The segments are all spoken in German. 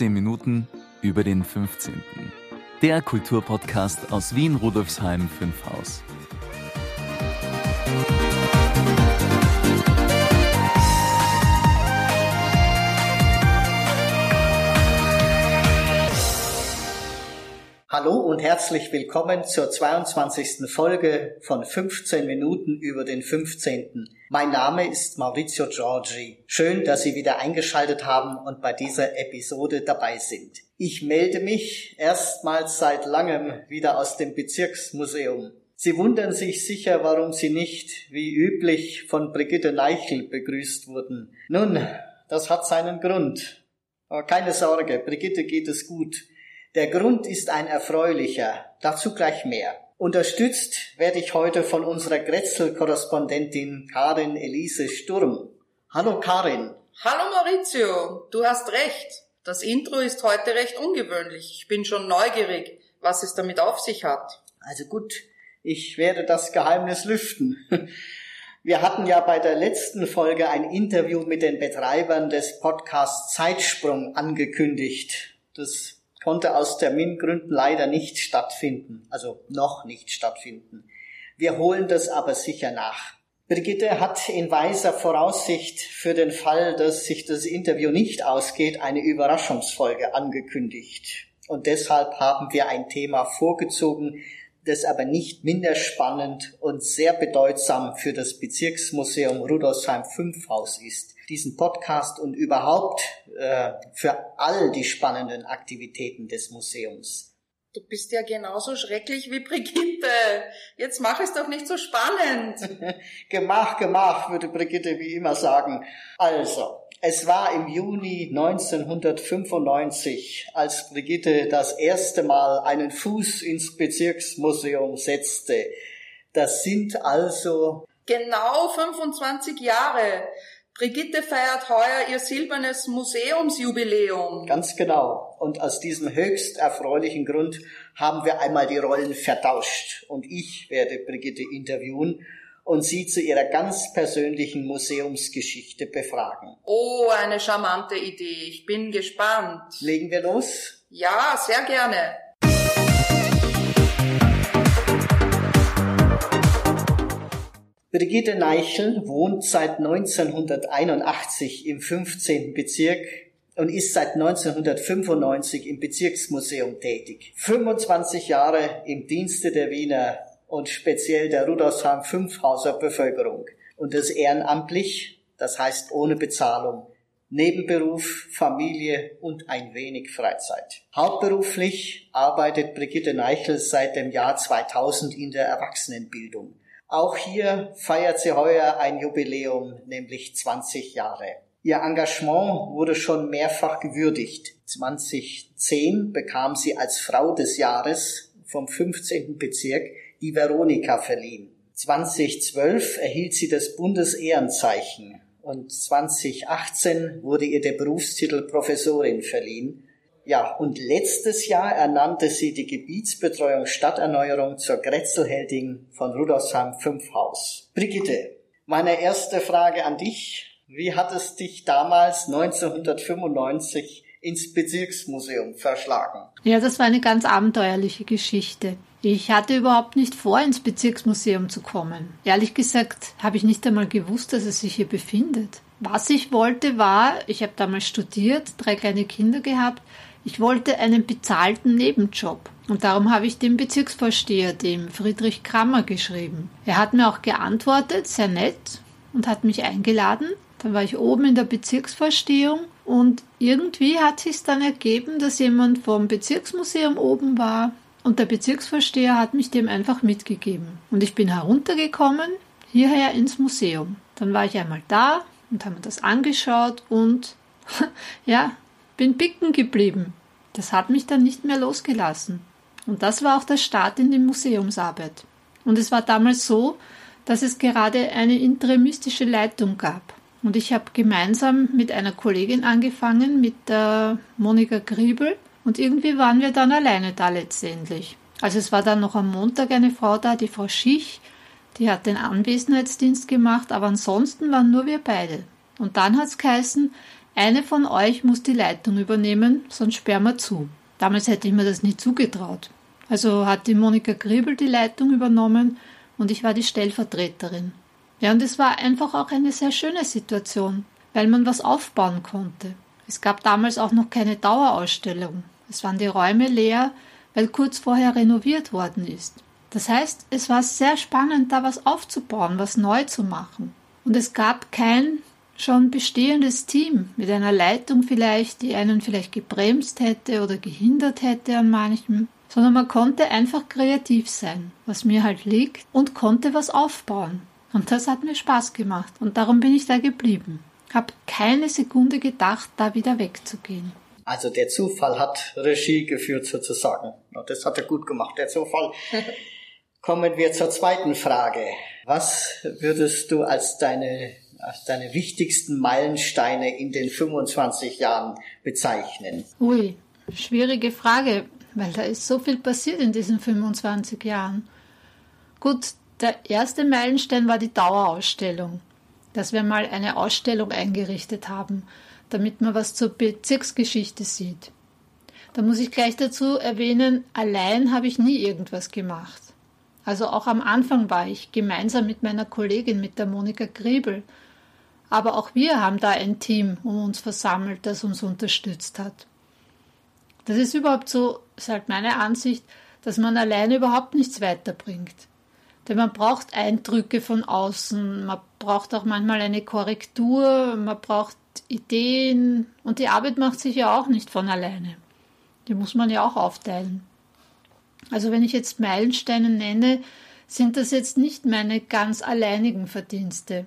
15 Minuten über den 15. Der Kulturpodcast aus Wien Rudolfsheim 5 Haus. Hallo und herzlich willkommen zur 22. Folge von 15 Minuten über den 15. Mein Name ist Maurizio Giorgi. Schön, dass Sie wieder eingeschaltet haben und bei dieser Episode dabei sind. Ich melde mich erstmals seit langem wieder aus dem Bezirksmuseum. Sie wundern sich sicher, warum Sie nicht, wie üblich, von Brigitte Neichel begrüßt wurden. Nun, das hat seinen Grund. Aber keine Sorge, Brigitte geht es gut. Der Grund ist ein erfreulicher, dazu gleich mehr. Unterstützt werde ich heute von unserer Grätzl-Korrespondentin Karin Elise Sturm. Hallo Karin. Hallo Maurizio, du hast recht. Das Intro ist heute recht ungewöhnlich. Ich bin schon neugierig, was es damit auf sich hat. Also gut, ich werde das Geheimnis lüften. Wir hatten ja bei der letzten Folge ein Interview mit den Betreibern des Podcasts Zeitsprung angekündigt. Das konnte aus Termingründen leider nicht stattfinden, also noch nicht stattfinden. Wir holen das aber sicher nach. Brigitte hat in weiser Voraussicht für den Fall, dass sich das Interview nicht ausgeht, eine Überraschungsfolge angekündigt. Und deshalb haben wir ein Thema vorgezogen, das aber nicht minder spannend und sehr bedeutsam für das Bezirksmuseum Rudolfsheim 5 Haus ist diesen Podcast und überhaupt äh, für all die spannenden Aktivitäten des Museums. Du bist ja genauso schrecklich wie Brigitte. Jetzt mach es doch nicht so spannend. gemach, gemach, würde Brigitte wie immer sagen. Also, es war im Juni 1995, als Brigitte das erste Mal einen Fuß ins Bezirksmuseum setzte. Das sind also genau 25 Jahre. Brigitte feiert heuer ihr silbernes Museumsjubiläum. Ganz genau. Und aus diesem höchst erfreulichen Grund haben wir einmal die Rollen vertauscht. Und ich werde Brigitte interviewen und sie zu ihrer ganz persönlichen Museumsgeschichte befragen. Oh, eine charmante Idee. Ich bin gespannt. Legen wir los? Ja, sehr gerne. Brigitte Neichel wohnt seit 1981 im 15. Bezirk und ist seit 1995 im Bezirksmuseum tätig. 25 Jahre im Dienste der Wiener und speziell der Rudolfsheim 5 Hauser Bevölkerung und das ehrenamtlich, das heißt ohne Bezahlung, Nebenberuf, Familie und ein wenig Freizeit. Hauptberuflich arbeitet Brigitte Neichel seit dem Jahr 2000 in der Erwachsenenbildung. Auch hier feiert sie heuer ein Jubiläum, nämlich 20 Jahre. Ihr Engagement wurde schon mehrfach gewürdigt. 2010 bekam sie als Frau des Jahres vom 15. Bezirk die Veronika verliehen. 2012 erhielt sie das Bundesehrenzeichen und 2018 wurde ihr der Berufstitel Professorin verliehen ja, und letztes Jahr ernannte sie die Gebietsbetreuung Stadterneuerung zur Grätzelheldin von Rudolfsheim 5 Haus. Brigitte, meine erste Frage an dich. Wie hat es dich damals 1995 ins Bezirksmuseum verschlagen? Ja, das war eine ganz abenteuerliche Geschichte. Ich hatte überhaupt nicht vor, ins Bezirksmuseum zu kommen. Ehrlich gesagt habe ich nicht einmal gewusst, dass es sich hier befindet. Was ich wollte war, ich habe damals studiert, drei kleine Kinder gehabt, ich wollte einen bezahlten Nebenjob und darum habe ich dem Bezirksvorsteher, dem Friedrich Krammer, geschrieben. Er hat mir auch geantwortet, sehr nett, und hat mich eingeladen. Dann war ich oben in der Bezirksvorstehung und irgendwie hat sich dann ergeben, dass jemand vom Bezirksmuseum oben war und der Bezirksvorsteher hat mich dem einfach mitgegeben. Und ich bin heruntergekommen, hierher ins Museum. Dann war ich einmal da und habe mir das angeschaut und ja, bin bicken geblieben. Das hat mich dann nicht mehr losgelassen. Und das war auch der Start in die Museumsarbeit. Und es war damals so, dass es gerade eine interimistische Leitung gab. Und ich habe gemeinsam mit einer Kollegin angefangen, mit der Monika Griebel. Und irgendwie waren wir dann alleine da letztendlich. Also es war dann noch am Montag eine Frau da, die Frau Schich, die hat den Anwesenheitsdienst gemacht, aber ansonsten waren nur wir beide. Und dann hat es geheißen, eine von euch muss die Leitung übernehmen, sonst sperren wir zu. Damals hätte ich mir das nie zugetraut. Also hat die Monika Griebel die Leitung übernommen und ich war die Stellvertreterin. Ja, und es war einfach auch eine sehr schöne Situation, weil man was aufbauen konnte. Es gab damals auch noch keine Dauerausstellung. Es waren die Räume leer, weil kurz vorher renoviert worden ist. Das heißt, es war sehr spannend, da was aufzubauen, was neu zu machen. Und es gab kein schon bestehendes Team mit einer Leitung vielleicht, die einen vielleicht gebremst hätte oder gehindert hätte an manchem, sondern man konnte einfach kreativ sein, was mir halt liegt, und konnte was aufbauen. Und das hat mir Spaß gemacht und darum bin ich da geblieben. Hab keine Sekunde gedacht, da wieder wegzugehen. Also der Zufall hat Regie geführt sozusagen. Das hat er gut gemacht, der Zufall. Kommen wir zur zweiten Frage. Was würdest du als deine, deine wichtigsten Meilensteine in den 25 Jahren bezeichnen? Ui, schwierige Frage, weil da ist so viel passiert in diesen 25 Jahren. Gut, der erste Meilenstein war die Dauerausstellung, dass wir mal eine Ausstellung eingerichtet haben, damit man was zur Bezirksgeschichte sieht. Da muss ich gleich dazu erwähnen, allein habe ich nie irgendwas gemacht. Also auch am Anfang war ich gemeinsam mit meiner Kollegin, mit der Monika Griebel. Aber auch wir haben da ein Team um uns versammelt, das uns unterstützt hat. Das ist überhaupt so, ist halt meine Ansicht, dass man alleine überhaupt nichts weiterbringt. Denn man braucht Eindrücke von außen, man braucht auch manchmal eine Korrektur, man braucht Ideen und die Arbeit macht sich ja auch nicht von alleine. Die muss man ja auch aufteilen. Also wenn ich jetzt Meilensteine nenne, sind das jetzt nicht meine ganz alleinigen Verdienste,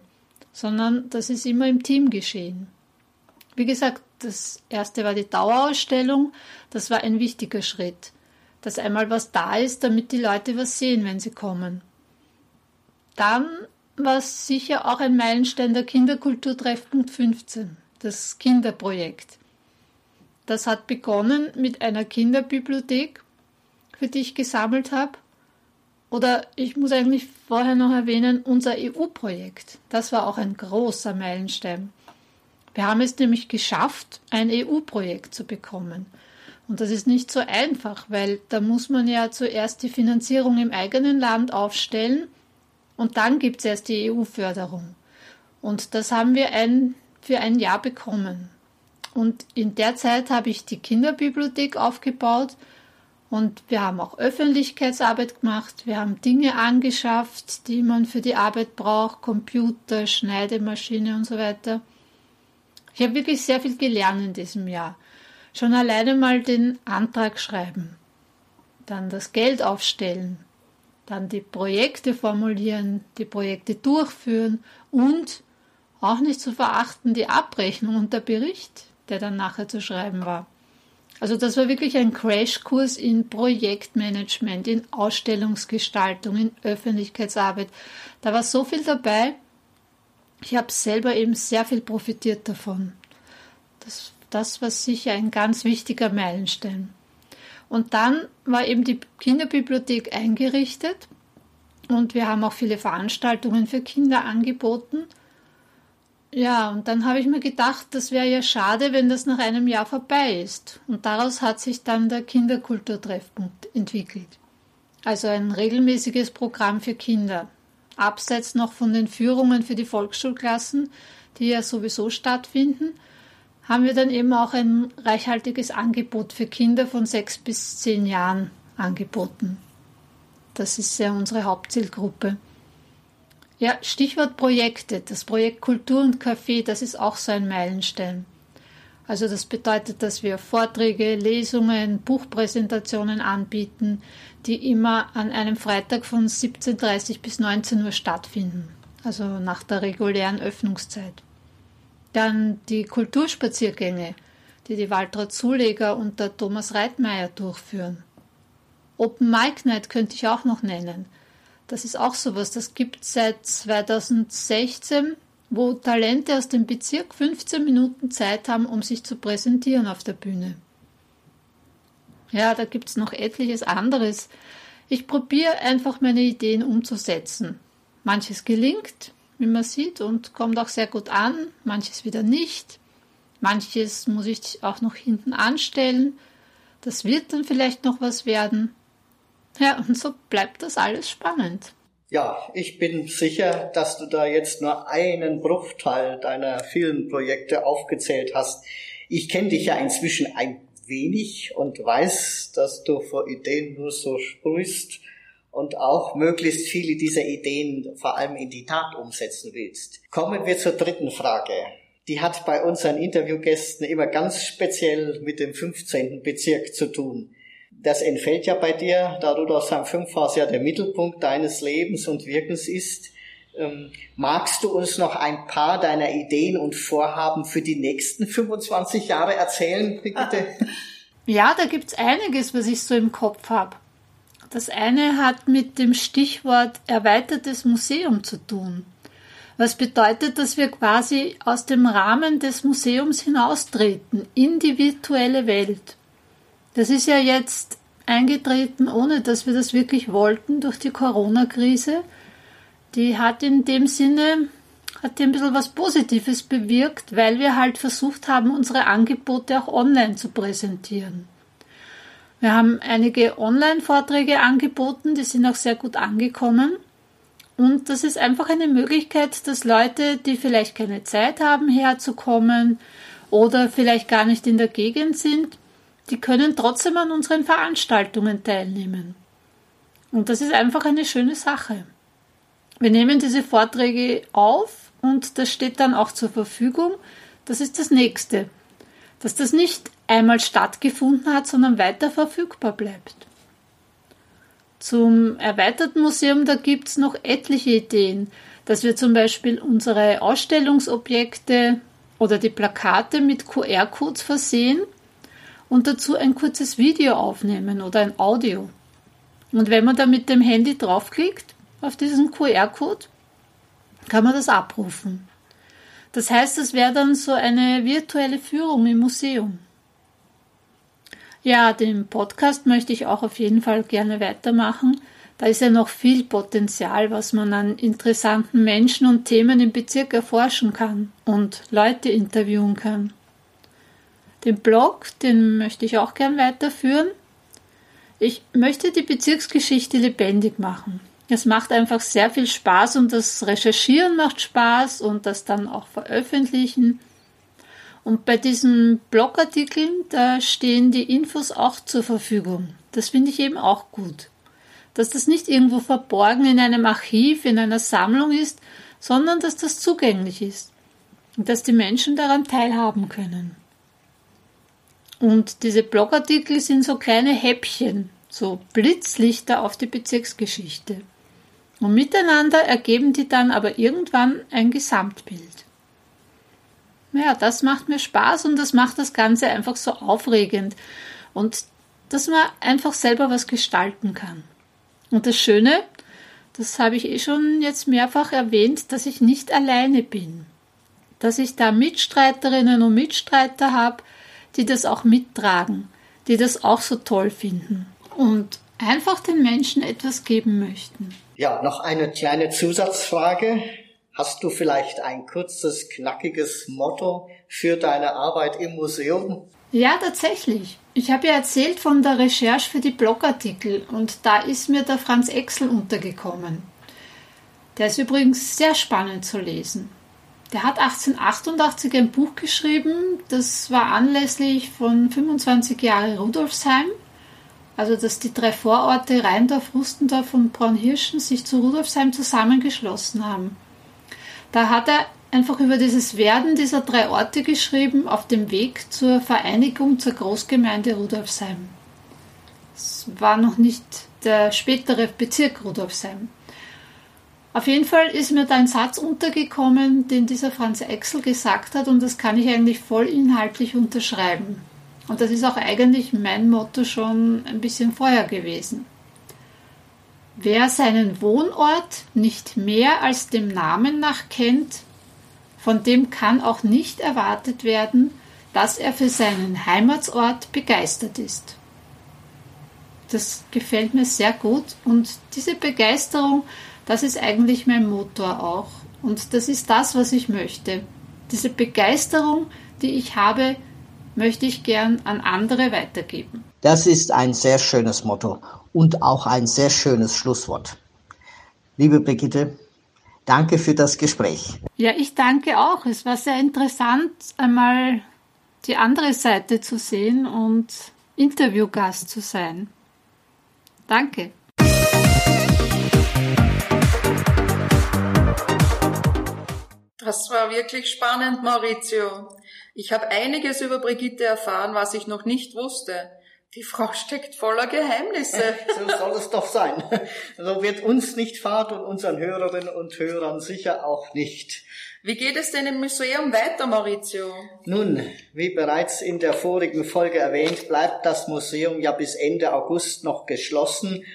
sondern das ist immer im Team geschehen. Wie gesagt, das erste war die Dauerausstellung, das war ein wichtiger Schritt, dass einmal was da ist, damit die Leute was sehen, wenn sie kommen. Dann war es sicher auch ein Meilenstein der Kinderkulturtreffpunkt 15, das Kinderprojekt. Das hat begonnen mit einer Kinderbibliothek für die ich gesammelt habe. Oder ich muss eigentlich vorher noch erwähnen, unser EU-Projekt. Das war auch ein großer Meilenstein. Wir haben es nämlich geschafft, ein EU-Projekt zu bekommen. Und das ist nicht so einfach, weil da muss man ja zuerst die Finanzierung im eigenen Land aufstellen und dann gibt es erst die EU-Förderung. Und das haben wir ein, für ein Jahr bekommen. Und in der Zeit habe ich die Kinderbibliothek aufgebaut und wir haben auch Öffentlichkeitsarbeit gemacht. Wir haben Dinge angeschafft, die man für die Arbeit braucht, Computer, Schneidemaschine und so weiter. Ich habe wirklich sehr viel gelernt in diesem Jahr. Schon alleine mal den Antrag schreiben, dann das Geld aufstellen, dann die Projekte formulieren, die Projekte durchführen und auch nicht zu verachten die Abrechnung und der Bericht, der dann nachher zu schreiben war. Also das war wirklich ein Crashkurs in Projektmanagement, in Ausstellungsgestaltung, in Öffentlichkeitsarbeit. Da war so viel dabei. Ich habe selber eben sehr viel profitiert davon. Das, das war sicher ein ganz wichtiger Meilenstein. Und dann war eben die Kinderbibliothek eingerichtet und wir haben auch viele Veranstaltungen für Kinder angeboten. Ja, und dann habe ich mir gedacht, das wäre ja schade, wenn das nach einem Jahr vorbei ist. Und daraus hat sich dann der Kinderkulturtreffpunkt entwickelt. Also ein regelmäßiges Programm für Kinder. Abseits noch von den Führungen für die Volksschulklassen, die ja sowieso stattfinden, haben wir dann eben auch ein reichhaltiges Angebot für Kinder von sechs bis zehn Jahren angeboten. Das ist ja unsere Hauptzielgruppe. Ja, Stichwort Projekte. Das Projekt Kultur und Café, das ist auch so ein Meilenstein. Also das bedeutet, dass wir Vorträge, Lesungen, Buchpräsentationen anbieten, die immer an einem Freitag von 17.30 bis 19 Uhr stattfinden, also nach der regulären Öffnungszeit. Dann die Kulturspaziergänge, die die Waltraud Zuleger und der Thomas Reitmeier durchführen. Open Mic Night könnte ich auch noch nennen. Das ist auch sowas, das gibt seit 2016, wo Talente aus dem Bezirk 15 Minuten Zeit haben, um sich zu präsentieren auf der Bühne. Ja, da gibt es noch etliches anderes. Ich probiere einfach meine Ideen umzusetzen. Manches gelingt, wie man sieht, und kommt auch sehr gut an, manches wieder nicht. Manches muss ich auch noch hinten anstellen. Das wird dann vielleicht noch was werden. Ja, und so bleibt das alles spannend. Ja, ich bin sicher, dass du da jetzt nur einen Bruchteil deiner vielen Projekte aufgezählt hast. Ich kenne dich ja inzwischen ein wenig und weiß, dass du vor Ideen nur so sprühst und auch möglichst viele dieser Ideen vor allem in die Tat umsetzen willst. Kommen wir zur dritten Frage. Die hat bei unseren Interviewgästen immer ganz speziell mit dem 15. Bezirk zu tun. Das entfällt ja bei dir, da Rudolfsheim 5 Haus ja der Mittelpunkt deines Lebens und Wirkens ist. Ähm, magst du uns noch ein paar deiner Ideen und Vorhaben für die nächsten 25 Jahre erzählen, Brigitte? Ja, da gibt's einiges, was ich so im Kopf habe. Das eine hat mit dem Stichwort erweitertes Museum zu tun. Was bedeutet, dass wir quasi aus dem Rahmen des Museums hinaustreten in die virtuelle Welt. Das ist ja jetzt eingetreten, ohne dass wir das wirklich wollten durch die Corona-Krise. Die hat in dem Sinne hat ein bisschen was Positives bewirkt, weil wir halt versucht haben, unsere Angebote auch online zu präsentieren. Wir haben einige Online-Vorträge angeboten, die sind auch sehr gut angekommen. Und das ist einfach eine Möglichkeit, dass Leute, die vielleicht keine Zeit haben, herzukommen oder vielleicht gar nicht in der Gegend sind, die können trotzdem an unseren Veranstaltungen teilnehmen. Und das ist einfach eine schöne Sache. Wir nehmen diese Vorträge auf und das steht dann auch zur Verfügung. Das ist das nächste. Dass das nicht einmal stattgefunden hat, sondern weiter verfügbar bleibt. Zum erweiterten Museum, da gibt es noch etliche Ideen, dass wir zum Beispiel unsere Ausstellungsobjekte oder die Plakate mit QR-Codes versehen und dazu ein kurzes Video aufnehmen oder ein Audio. Und wenn man da mit dem Handy draufklickt auf diesen QR-Code, kann man das abrufen. Das heißt, es wäre dann so eine virtuelle Führung im Museum. Ja, den Podcast möchte ich auch auf jeden Fall gerne weitermachen. Da ist ja noch viel Potenzial, was man an interessanten Menschen und Themen im Bezirk erforschen kann und Leute interviewen kann. Den Blog, den möchte ich auch gern weiterführen. Ich möchte die Bezirksgeschichte lebendig machen. Es macht einfach sehr viel Spaß und das Recherchieren macht Spaß und das dann auch veröffentlichen. Und bei diesen Blogartikeln, da stehen die Infos auch zur Verfügung. Das finde ich eben auch gut. Dass das nicht irgendwo verborgen in einem Archiv, in einer Sammlung ist, sondern dass das zugänglich ist und dass die Menschen daran teilhaben können. Und diese Blogartikel sind so kleine Häppchen, so Blitzlichter auf die Bezirksgeschichte. Und miteinander ergeben die dann aber irgendwann ein Gesamtbild. Ja, das macht mir Spaß und das macht das Ganze einfach so aufregend und dass man einfach selber was gestalten kann. Und das Schöne, das habe ich eh schon jetzt mehrfach erwähnt, dass ich nicht alleine bin. Dass ich da Mitstreiterinnen und Mitstreiter habe, die das auch mittragen, die das auch so toll finden und einfach den Menschen etwas geben möchten. Ja, noch eine kleine Zusatzfrage. Hast du vielleicht ein kurzes, knackiges Motto für deine Arbeit im Museum? Ja, tatsächlich. Ich habe ja erzählt von der Recherche für die Blogartikel und da ist mir der Franz Exel untergekommen. Der ist übrigens sehr spannend zu lesen. Der hat 1888 ein Buch geschrieben, das war anlässlich von 25 Jahre Rudolfsheim. Also, dass die drei Vororte Rheindorf, Rustendorf und Braunhirschen sich zu Rudolfsheim zusammengeschlossen haben. Da hat er einfach über dieses Werden dieser drei Orte geschrieben auf dem Weg zur Vereinigung zur Großgemeinde Rudolfsheim. Es war noch nicht der spätere Bezirk Rudolfsheim. Auf jeden Fall ist mir da ein Satz untergekommen, den dieser Franz Exel gesagt hat und das kann ich eigentlich voll inhaltlich unterschreiben. Und das ist auch eigentlich mein Motto schon ein bisschen vorher gewesen. Wer seinen Wohnort nicht mehr als dem Namen nach kennt, von dem kann auch nicht erwartet werden, dass er für seinen Heimatsort begeistert ist. Das gefällt mir sehr gut und diese Begeisterung das ist eigentlich mein Motor auch. Und das ist das, was ich möchte. Diese Begeisterung, die ich habe, möchte ich gern an andere weitergeben. Das ist ein sehr schönes Motto und auch ein sehr schönes Schlusswort. Liebe Brigitte, danke für das Gespräch. Ja, ich danke auch. Es war sehr interessant, einmal die andere Seite zu sehen und Interviewgast zu sein. Danke. Das war wirklich spannend, Maurizio. Ich habe einiges über Brigitte erfahren, was ich noch nicht wusste. Die Frau steckt voller Geheimnisse. so soll es doch sein. So wird uns nicht fad und unseren Hörerinnen und Hörern sicher auch nicht. Wie geht es denn im Museum weiter, Maurizio? Nun, wie bereits in der vorigen Folge erwähnt, bleibt das Museum ja bis Ende August noch geschlossen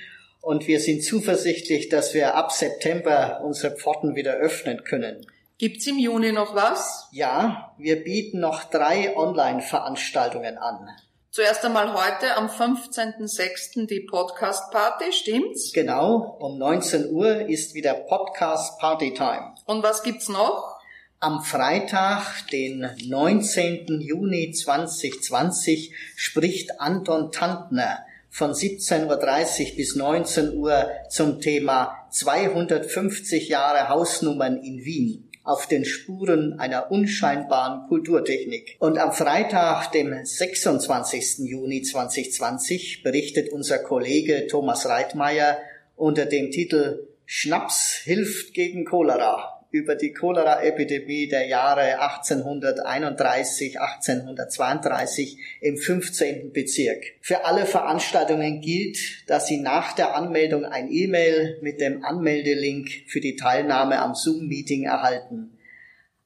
und wir sind zuversichtlich, dass wir ab September unsere Pforten wieder öffnen können. Gibt's im Juni noch was? Ja, wir bieten noch drei Online-Veranstaltungen an. Zuerst einmal heute am 15.06. die Podcast Party, stimmt's? Genau, um 19 Uhr ist wieder Podcast Party Time. Und was gibt's noch? Am Freitag, den 19. Juni 2020, spricht Anton Tantner von 17.30 Uhr bis 19 Uhr zum Thema 250 Jahre Hausnummern in Wien auf den Spuren einer unscheinbaren Kulturtechnik. Und am Freitag, dem 26. Juni 2020, berichtet unser Kollege Thomas Reitmeier unter dem Titel Schnaps hilft gegen Cholera über die Cholera-Epidemie der Jahre 1831, 1832 im 15. Bezirk. Für alle Veranstaltungen gilt, dass Sie nach der Anmeldung ein E-Mail mit dem Anmeldelink für die Teilnahme am Zoom-Meeting erhalten.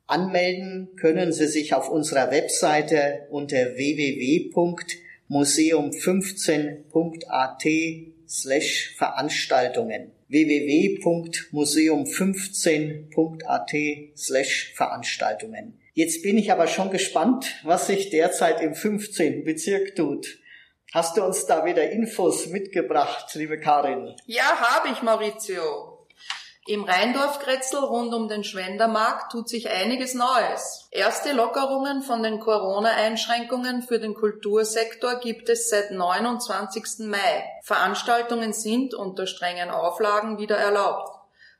Anmelden können Sie sich auf unserer Webseite unter www.museum15.at slash Veranstaltungen www.museum15.at slash Veranstaltungen. Jetzt bin ich aber schon gespannt, was sich derzeit im 15. Bezirk tut. Hast du uns da wieder Infos mitgebracht, liebe Karin? Ja, habe ich, Maurizio. Im Rheindorf-Kretzel rund um den Schwendermarkt tut sich einiges Neues. Erste Lockerungen von den Corona-Einschränkungen für den Kultursektor gibt es seit 29. Mai. Veranstaltungen sind unter strengen Auflagen wieder erlaubt.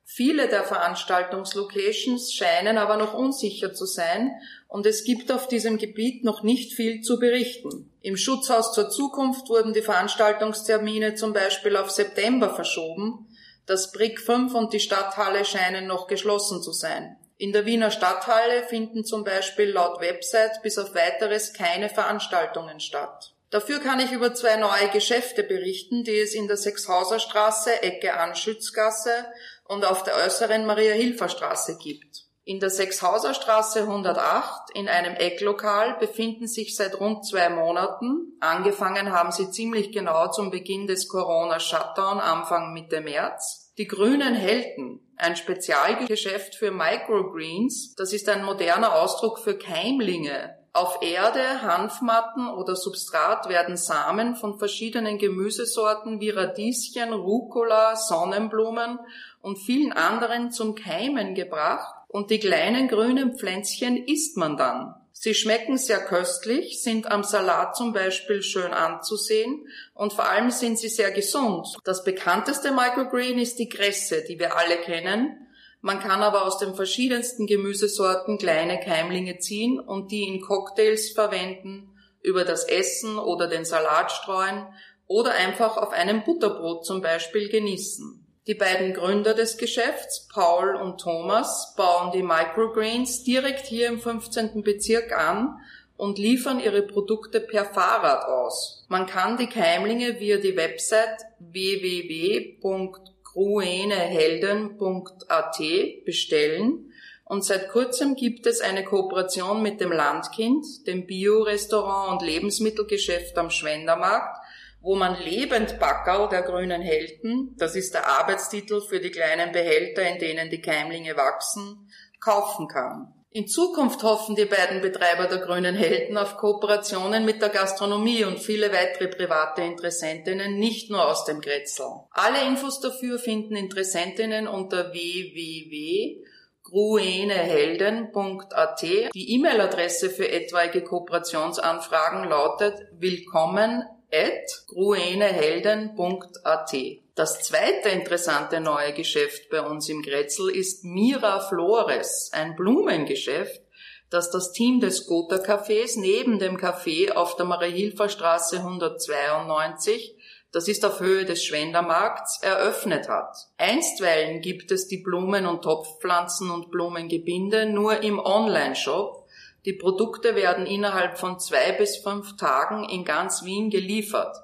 Viele der Veranstaltungslocations scheinen aber noch unsicher zu sein und es gibt auf diesem Gebiet noch nicht viel zu berichten. Im Schutzhaus zur Zukunft wurden die Veranstaltungstermine zum Beispiel auf September verschoben, das Brick 5 und die Stadthalle scheinen noch geschlossen zu sein. In der Wiener Stadthalle finden zum Beispiel laut Website bis auf weiteres keine Veranstaltungen statt. Dafür kann ich über zwei neue Geschäfte berichten, die es in der Sechshauser Straße, Ecke Anschützgasse und auf der äußeren Maria-Hilfer-Straße gibt. In der Sechshauser Straße 108 in einem Ecklokal befinden sich seit rund zwei Monaten, angefangen haben sie ziemlich genau zum Beginn des Corona-Shutdown Anfang Mitte März, die grünen Helden, ein Spezialgeschäft für Microgreens, das ist ein moderner Ausdruck für Keimlinge. Auf Erde, Hanfmatten oder Substrat werden Samen von verschiedenen Gemüsesorten wie Radieschen, Rucola, Sonnenblumen und vielen anderen zum Keimen gebracht und die kleinen grünen Pflänzchen isst man dann. Sie schmecken sehr köstlich, sind am Salat zum Beispiel schön anzusehen und vor allem sind sie sehr gesund. Das bekannteste Microgreen ist die Kresse, die wir alle kennen. Man kann aber aus den verschiedensten Gemüsesorten kleine Keimlinge ziehen und die in Cocktails verwenden, über das Essen oder den Salat streuen oder einfach auf einem Butterbrot zum Beispiel genießen. Die beiden Gründer des Geschäfts, Paul und Thomas, bauen die Microgreens direkt hier im 15. Bezirk an und liefern ihre Produkte per Fahrrad aus. Man kann die Keimlinge via die Website www.gruenehelden.at bestellen und seit kurzem gibt es eine Kooperation mit dem Landkind, dem Bio-Restaurant und Lebensmittelgeschäft am Schwendermarkt, wo man Lebendbackerl der grünen Helden, das ist der Arbeitstitel für die kleinen Behälter, in denen die Keimlinge wachsen, kaufen kann. In Zukunft hoffen die beiden Betreiber der grünen Helden auf Kooperationen mit der Gastronomie und viele weitere private Interessentinnen, nicht nur aus dem Grätzl. Alle Infos dafür finden Interessentinnen unter www gruenehelden.at. Die E-Mail-Adresse für etwaige Kooperationsanfragen lautet willkommen at gruenehelden.at. Das zweite interessante neue Geschäft bei uns im Grätzl ist Mira Flores, ein Blumengeschäft, das das Team des Gotha Cafés neben dem Café auf der Marie-Hilfer Straße 192 das ist auf Höhe des Schwendermarkts, eröffnet hat. Einstweilen gibt es die Blumen- und Topfpflanzen und Blumengebinde nur im Online-Shop. Die Produkte werden innerhalb von zwei bis fünf Tagen in ganz Wien geliefert.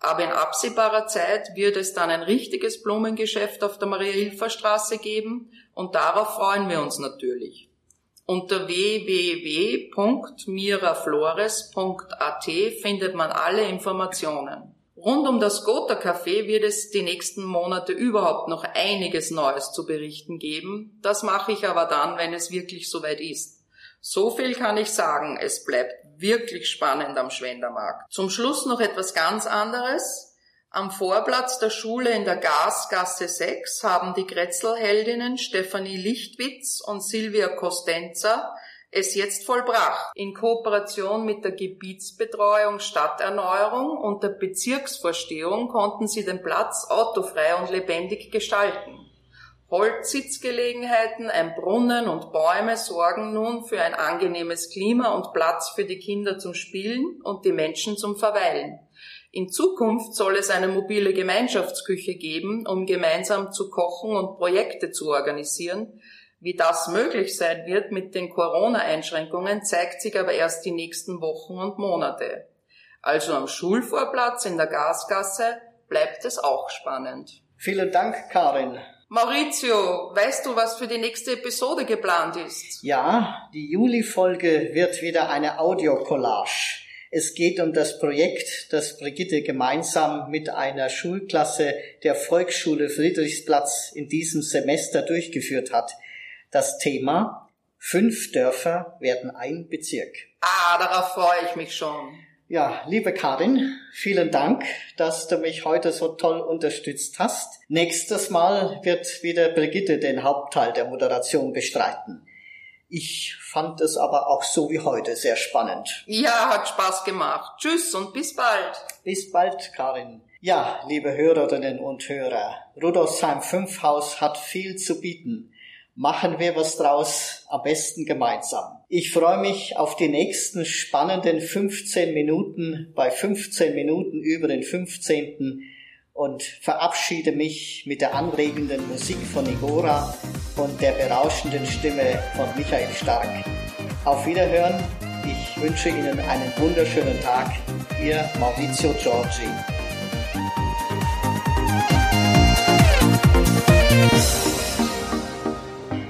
Aber in absehbarer Zeit wird es dann ein richtiges Blumengeschäft auf der Maria-Hilfer-Straße geben und darauf freuen wir uns natürlich. Unter www.miraflores.at findet man alle Informationen. Rund um das Gotha Café wird es die nächsten Monate überhaupt noch einiges Neues zu berichten geben. Das mache ich aber dann, wenn es wirklich soweit ist. So viel kann ich sagen, es bleibt wirklich spannend am Schwendermarkt. Zum Schluss noch etwas ganz anderes. Am Vorplatz der Schule in der Gasgasse 6 haben die Grätzlheldinnen Stefanie Lichtwitz und Silvia Costenza es jetzt vollbracht. In Kooperation mit der Gebietsbetreuung Stadterneuerung und der Bezirksvorstehung konnten sie den Platz autofrei und lebendig gestalten. Holzsitzgelegenheiten, ein Brunnen und Bäume sorgen nun für ein angenehmes Klima und Platz für die Kinder zum Spielen und die Menschen zum Verweilen. In Zukunft soll es eine mobile Gemeinschaftsküche geben, um gemeinsam zu kochen und Projekte zu organisieren, wie das möglich sein wird mit den Corona-Einschränkungen, zeigt sich aber erst die nächsten Wochen und Monate. Also am Schulvorplatz in der Gasgasse bleibt es auch spannend. Vielen Dank, Karin. Maurizio, weißt du, was für die nächste Episode geplant ist? Ja, die Juli-Folge wird wieder eine Audio-Collage. Es geht um das Projekt, das Brigitte gemeinsam mit einer Schulklasse der Volksschule Friedrichsplatz in diesem Semester durchgeführt hat das Thema Fünf Dörfer werden ein Bezirk. Ah, darauf freue ich mich schon. Ja, liebe Karin, vielen Dank, dass du mich heute so toll unterstützt hast. Nächstes Mal wird wieder Brigitte den Hauptteil der Moderation bestreiten. Ich fand es aber auch so wie heute sehr spannend. Ja, hat Spaß gemacht. Tschüss und bis bald. Bis bald, Karin. Ja, liebe Hörerinnen und Hörer, Rudolfsheim 5 Haus hat viel zu bieten machen wir was draus, am besten gemeinsam. Ich freue mich auf die nächsten spannenden 15 Minuten bei 15 Minuten über den 15. und verabschiede mich mit der anregenden Musik von Igora und der berauschenden Stimme von Michael Stark. Auf Wiederhören. Ich wünsche Ihnen einen wunderschönen Tag. Ihr Maurizio Giorgi.